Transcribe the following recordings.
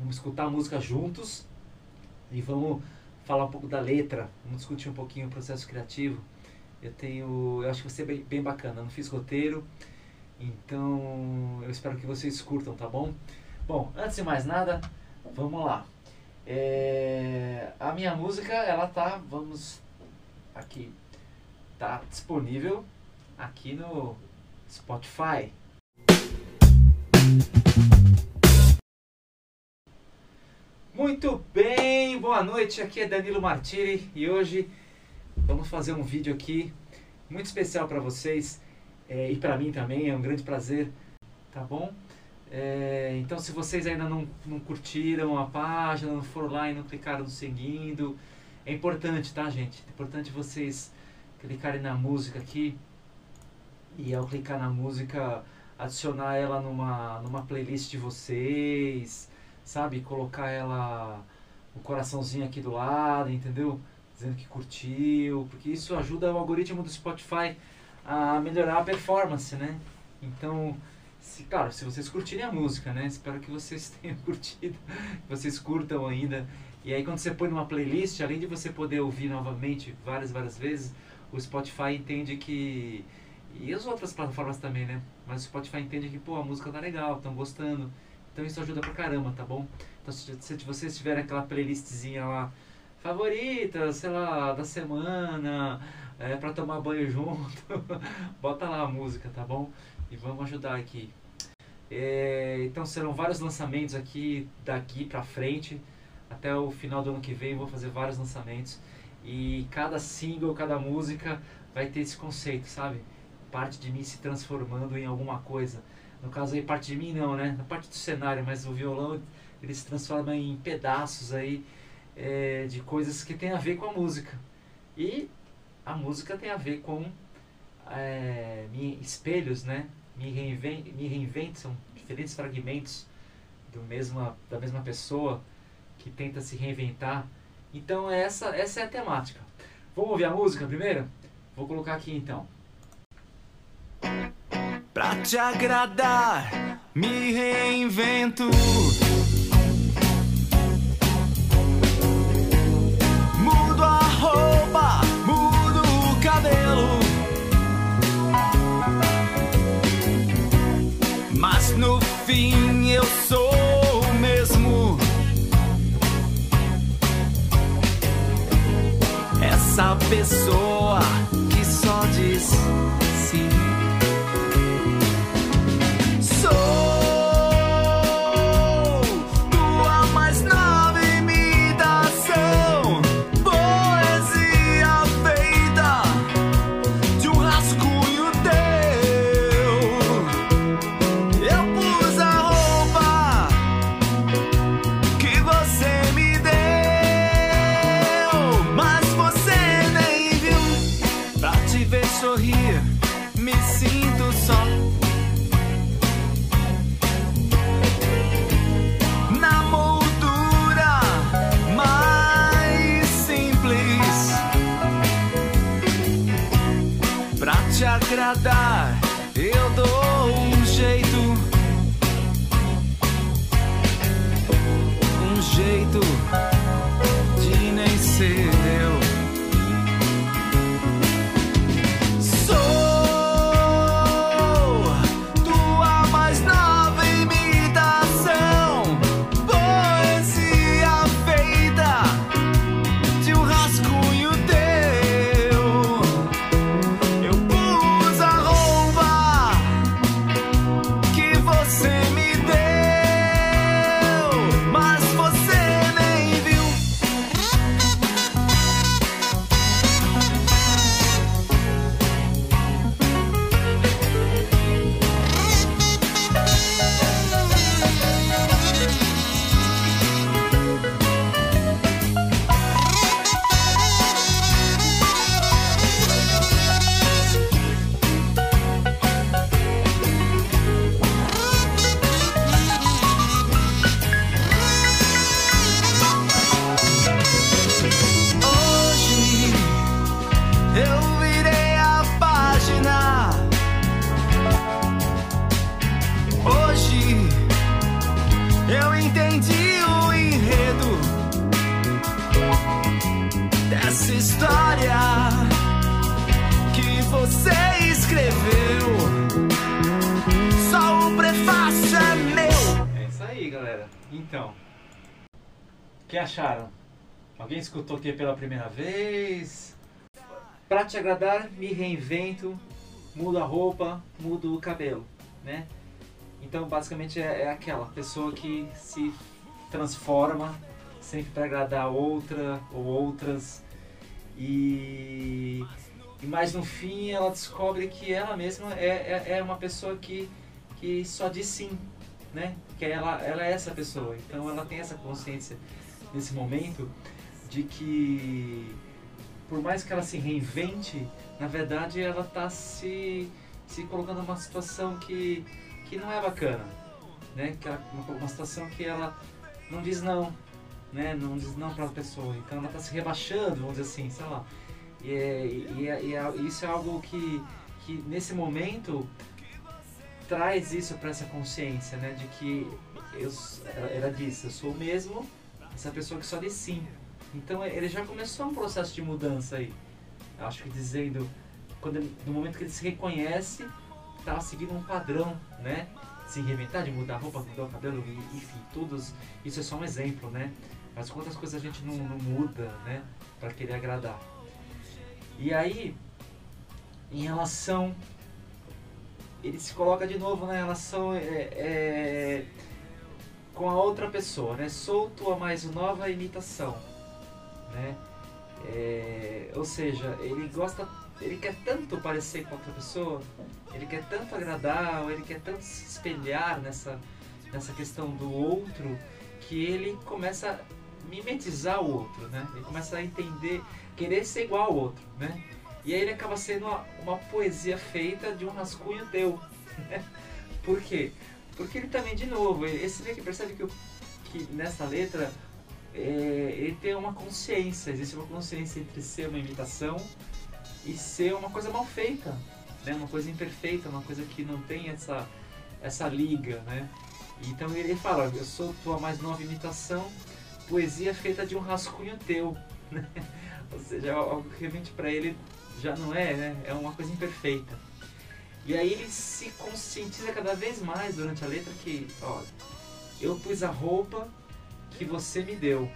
Vamos escutar a música juntos e vamos falar um pouco da letra, vamos discutir um pouquinho o processo criativo. Eu tenho, eu acho que vai ser bem, bem bacana. Eu não fiz roteiro, então eu espero que vocês curtam, tá bom? Bom, antes de mais nada, vamos lá. É, a minha música, ela tá, vamos aqui, tá disponível aqui no Spotify. Muito bem, boa noite, aqui é Danilo Martiri e hoje vamos fazer um vídeo aqui muito especial para vocês é, e para mim também, é um grande prazer, tá bom? É, então se vocês ainda não, não curtiram a página, não foram lá e não clicaram no seguindo, é importante, tá gente? É importante vocês clicarem na música aqui e ao clicar na música adicionar ela numa, numa playlist de vocês, sabe? Colocar ela o coraçãozinho aqui do lado, entendeu? Dizendo que curtiu, porque isso ajuda o algoritmo do Spotify a melhorar a performance, né? Então, se, claro, se vocês curtirem a música, né? Espero que vocês tenham curtido, que vocês curtam ainda. E aí quando você põe numa playlist, além de você poder ouvir novamente várias, várias vezes, o Spotify entende que e as outras plataformas também, né? Mas o Spotify entende que, pô, a música tá legal, estão gostando. Então isso ajuda pra caramba, tá bom? Então se, se vocês tiverem aquela playlistzinha lá, favorita, sei lá, da semana, é, pra tomar banho junto, bota lá a música, tá bom? E vamos ajudar aqui. É, então serão vários lançamentos aqui, daqui pra frente. Até o final do ano que vem vou fazer vários lançamentos. E cada single, cada música vai ter esse conceito, sabe? parte de mim se transformando em alguma coisa. No caso aí, parte de mim não, né? Na parte do cenário, mas o violão ele se transforma em pedaços aí é, de coisas que tem a ver com a música. E a música tem a ver com é, espelhos, né? Me, reinven me reinvento, são diferentes fragmentos do mesma, da mesma pessoa que tenta se reinventar. Então essa, essa é a temática. Vamos ouvir a música primeiro? Vou colocar aqui então. Pra te agradar, me reinvento. Mudo a roupa, mudo o cabelo. Mas no fim eu sou o mesmo. Essa pessoa te agradar, eu dou Então, o que acharam? Alguém escutou aqui pela primeira vez? Pra te agradar, me reinvento, mudo a roupa, mudo o cabelo, né? Então, basicamente, é, é aquela pessoa que se transforma sempre para agradar outra ou outras e, e mais no fim ela descobre que ela mesma é, é, é uma pessoa que, que só diz sim, né? Que ela, ela é essa pessoa. Então ela tem essa consciência nesse momento de que por mais que ela se reinvente, na verdade ela está se, se colocando numa situação que, que não é bacana, né? Que ela, uma, uma situação que ela não diz não, né? Não diz não para a pessoa. Então ela está se rebaixando, vamos dizer assim, sei lá. E, é, e, é, e é, isso é algo que, que nesse momento traz isso para essa consciência, né? De que eu, ela, disse, eu sou mesmo essa pessoa que só diz sim. Então ele já começou um processo de mudança aí. Eu acho que dizendo, quando no momento que ele se reconhece, estava seguindo um padrão, né? Se reinventar, de mudar a roupa, mudar o cabelo, enfim, todos. Isso é só um exemplo, né? Mas quantas coisas a gente não, não muda, né? Para querer agradar. E aí, em relação. Ele se coloca de novo na relação é, é, com a outra pessoa, né? Sou tua mais nova imitação, né? É, ou seja, ele gosta, ele quer tanto parecer com outra pessoa, ele quer tanto agradar, ele quer tanto se espelhar nessa, nessa questão do outro, que ele começa mimetizar o outro, né? Ele começa a entender, querer ser igual ao outro, né? E aí ele acaba sendo uma, uma poesia feita de um rascunho teu. Por quê? Porque ele também, de novo, esse que percebe que, que nessa letra é, ele tem uma consciência, existe uma consciência entre ser uma imitação e ser uma coisa mal feita, né? uma coisa imperfeita, uma coisa que não tem essa, essa liga. Né? Então ele fala, eu sou tua mais nova imitação, poesia feita de um rascunho teu. Né? Ou seja, algo que realmente para ele já não é, né? É uma coisa imperfeita. E aí ele se conscientiza cada vez mais durante a letra que, ó, eu pus a roupa que você me deu,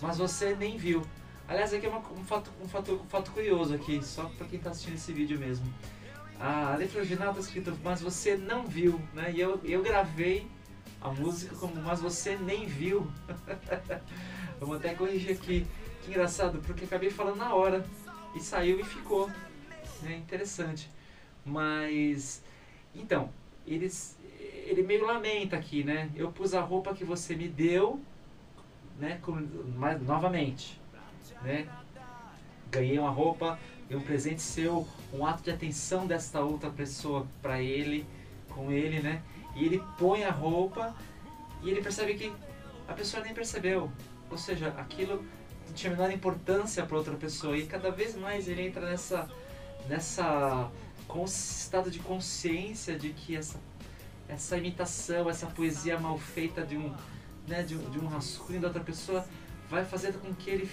mas você nem viu. Aliás, aqui é uma, um, fato, um, fato, um fato curioso aqui, só para quem está assistindo esse vídeo mesmo. A letra original está escrita, mas você não viu, né? E eu, eu gravei a música como Mas Você Nem Viu. Vamos até corrigir aqui. Que engraçado, porque acabei falando na hora e saiu e ficou. Né? Interessante. Mas, então, eles, ele meio lamenta aqui, né? Eu pus a roupa que você me deu, né? Com, mas, novamente, né? Ganhei uma roupa, um presente seu, um ato de atenção desta outra pessoa para ele, com ele, né? E ele põe a roupa e ele percebe que a pessoa nem percebeu. Ou seja, aquilo não tinha a menor importância para outra pessoa. E cada vez mais ele entra nessa, nessa estado de consciência de que essa, essa imitação, essa poesia mal feita de um, né, de, de um rascunho da outra pessoa vai fazendo com que ele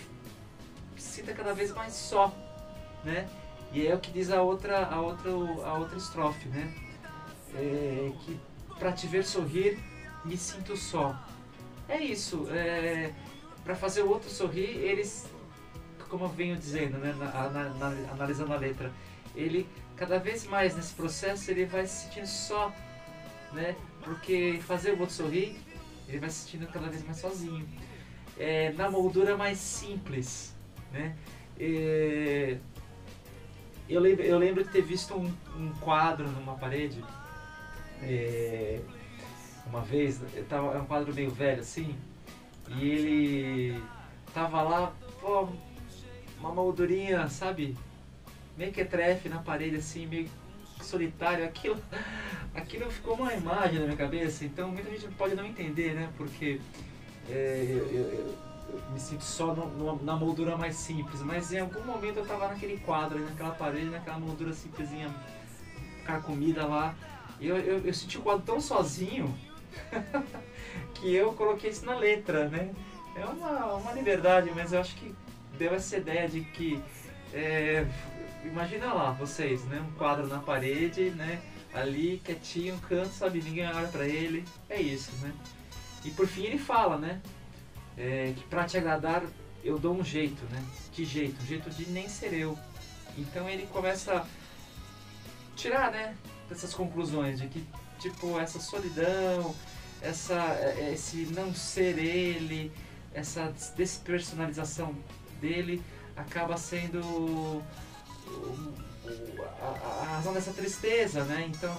sinta cada vez mais só, né? E é o que diz a outra, a outra, a outra estrofe, né? É, que para te ver sorrir, me sinto só. É isso. É, para fazer o outro sorrir, eles, como eu venho dizendo, né, na, na, na, analisando a letra, ele cada vez mais nesse processo ele vai se sentindo só, né? Porque fazer o outro sorrir, ele vai se sentindo cada vez mais sozinho. É, na moldura mais simples, né? É, eu, lembro, eu lembro de ter visto um, um quadro numa parede é, uma vez, é um quadro meio velho assim, e ele tava lá, pô, uma moldurinha, sabe? Meio que trefe na parede assim, meio solitário. Aquilo, aquilo ficou uma imagem na minha cabeça, então muita gente pode não entender, né? Porque é, eu, eu, eu, me sinto só no, no, na moldura mais simples, mas em algum momento eu tava naquele quadro, naquela parede, naquela moldura simplesinha, carcomida lá. Eu, eu, eu senti o quadro tão sozinho que eu coloquei isso na letra, né? É uma, uma liberdade, mas eu acho que deu essa ideia de que é, imagina lá vocês, né? Um quadro na parede, né? Ali quietinho, canto, sabe? Ninguém olha pra ele. É isso, né? E por fim ele fala, né? É, que pra te agradar eu dou um jeito, né? Que jeito? Um jeito de nem ser eu. Então ele começa a tirar, né? Essas conclusões de que, tipo, essa solidão, essa, é, esse não ser ele, essa despersonalização dele acaba sendo a, razão dessa tristeza, né? Então,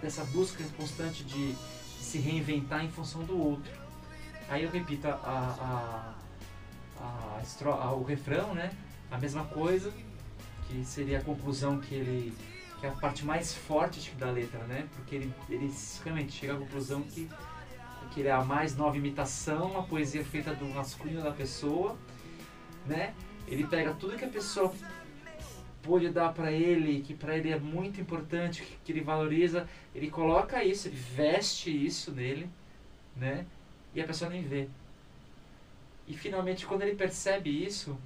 dessa busca constante de, se reinventar em função do outro. Aí eu repito a, a, a, o refrão, né? A mesma coisa, que seria a conclusão que ele que é a parte mais forte da letra, né? Porque ele, ele realmente chega à conclusão que, que ele é a mais nova imitação, a poesia feita do masculino da pessoa, né? Ele pega tudo que a pessoa pôde dar para ele, que para ele é muito importante, que ele valoriza, ele coloca isso, ele veste isso nele, né? E a pessoa nem vê. E finalmente, quando ele percebe isso,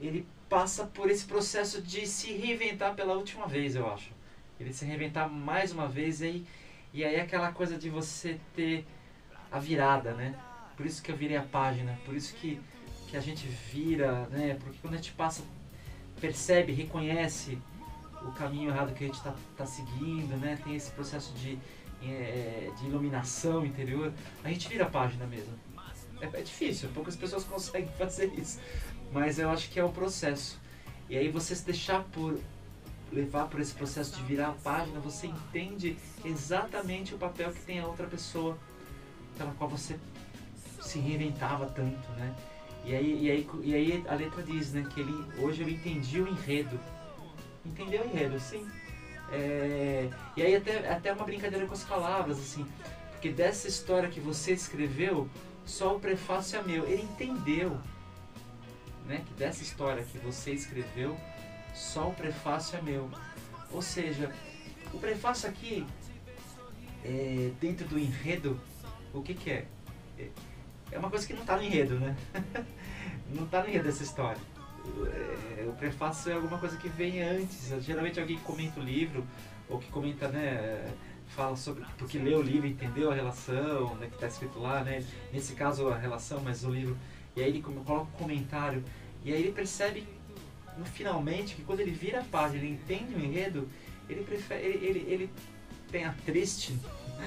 ele passa por esse processo de se reinventar pela última vez, eu acho. Ele se reinventar mais uma vez e aí, e aí aquela coisa de você ter a virada, né? Por isso que eu virei a página, por isso que, que a gente vira, né? Porque quando a gente passa percebe, reconhece o caminho errado que a gente está tá seguindo, né? Tem esse processo de, é, de iluminação interior, a gente vira a página mesmo. É, é, difícil, poucas pessoas conseguem fazer isso, mas eu acho que é o processo. E aí você se deixar por levar por esse processo de virar a página, você entende exatamente o papel que tem a outra pessoa pela qual você se reinventava tanto, né? E aí, e aí, e aí a letra diz, né, que ele, hoje ele entendi o enredo. Entendeu o enredo, sim. É, e aí até, até uma brincadeira com as palavras, assim, porque dessa história que você escreveu, só o prefácio é meu. Ele entendeu, né, que dessa história que você escreveu, só o prefácio é meu. Ou seja, o prefácio aqui, é, dentro do enredo, o que, que é? é é uma coisa que não está no enredo, né? não está no enredo dessa história. É, o prefácio é alguma coisa que vem antes. Geralmente alguém comenta o livro, ou que comenta, né? Fala sobre. Porque lê o livro entendeu a relação, né? Que está escrito lá, né? Nesse caso a relação, mas o livro. E aí ele coloca um comentário. E aí ele percebe, no, finalmente, que quando ele vira a página, ele entende o enredo, ele, prefere, ele, ele, ele tem a triste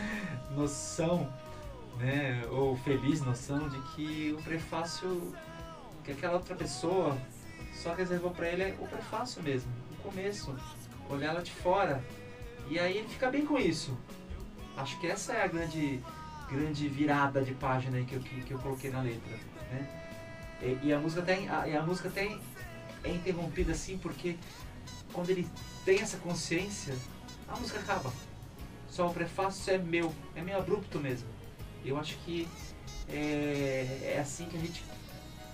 noção né, ou feliz noção de que o prefácio que aquela outra pessoa só reservou para ele é o prefácio mesmo, o começo, olhar ela de fora. E aí ele fica bem com isso. Acho que essa é a grande, grande virada de página que eu, que, que eu coloquei na letra. Né? E, e, a música tem, a, e a música tem é interrompida assim porque quando ele tem essa consciência, a música acaba. Só o prefácio é meu, é meio abrupto mesmo. Eu acho que é, é assim que a gente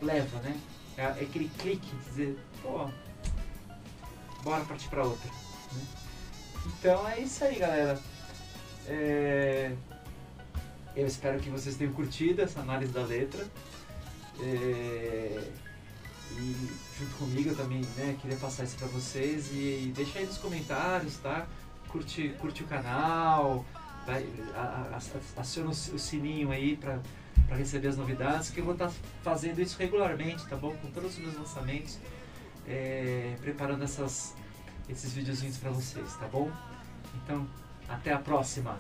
leva, né? É, é aquele clique, dizer, pô, bora partir para outra. Né? Então é isso aí, galera. É, eu espero que vocês tenham curtido essa análise da letra. É, e junto comigo eu também né, queria passar isso para vocês. E, e deixa aí nos comentários, tá? Curte, curte o canal, vai, aciona o sininho aí para receber as novidades, que eu vou estar tá fazendo isso regularmente, tá bom? Com todos os meus lançamentos, é, preparando essas, esses videozinhos para vocês, tá bom? Então, até a próxima!